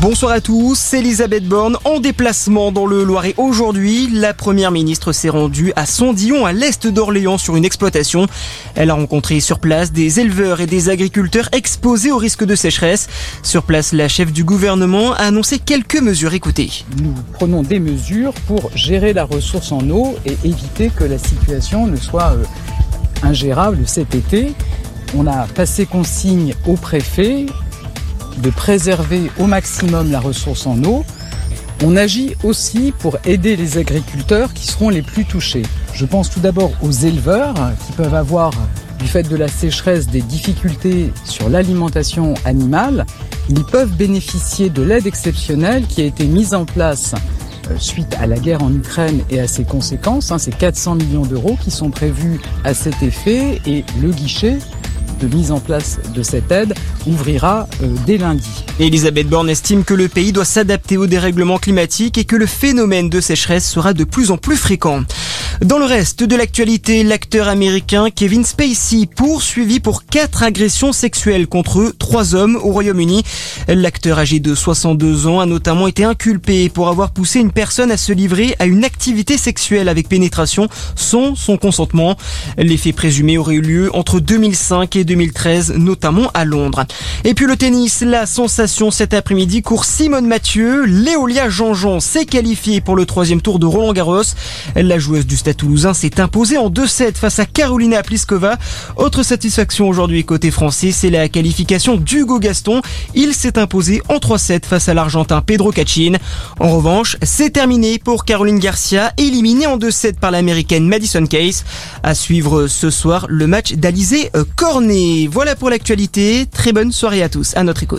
Bonsoir à tous, Elisabeth Borne en déplacement dans le Loiret aujourd'hui. La première ministre s'est rendue à Sondillon, à l'est d'Orléans, sur une exploitation. Elle a rencontré sur place des éleveurs et des agriculteurs exposés au risque de sécheresse. Sur place, la chef du gouvernement a annoncé quelques mesures. Écoutez. Nous prenons des mesures pour gérer la ressource en eau et éviter que la situation ne soit euh, ingérable cet été. On a passé consigne au préfet de préserver au maximum la ressource en eau. On agit aussi pour aider les agriculteurs qui seront les plus touchés. Je pense tout d'abord aux éleveurs qui peuvent avoir, du fait de la sécheresse, des difficultés sur l'alimentation animale. Ils peuvent bénéficier de l'aide exceptionnelle qui a été mise en place euh, suite à la guerre en Ukraine et à ses conséquences. Hein. C'est 400 millions d'euros qui sont prévus à cet effet et le guichet de mise en place de cette aide ouvrira euh, dès lundi. Elisabeth Borne estime que le pays doit s'adapter au dérèglement climatique et que le phénomène de sécheresse sera de plus en plus fréquent. Dans le reste de l'actualité, l'acteur américain Kevin Spacey poursuivi pour quatre agressions sexuelles contre trois hommes au Royaume-Uni. L'acteur âgé de 62 ans a notamment été inculpé pour avoir poussé une personne à se livrer à une activité sexuelle avec pénétration sans son consentement. Les faits présumés auraient eu lieu entre 2005 et 2013, notamment à Londres. Et puis le tennis, la sensation cet après-midi, court Simone Mathieu. Léolia Jean-Jean s'est qualifiée pour le troisième tour de Roland Garros. La joueuse du Stade Toulousain s'est imposée en 2-7 face à Carolina Pliskova. Autre satisfaction aujourd'hui côté français, c'est la qualification d'Hugo Gaston. Il s'est imposé en 3-7 face à l'Argentin Pedro Cachin. En revanche, c'est terminé pour Caroline Garcia, éliminée en 2-7 par l'américaine Madison Case. À suivre ce soir le match d'Alizé Cornet. Voilà pour l'actualité. Très bonne soirée à tous. À notre écoute.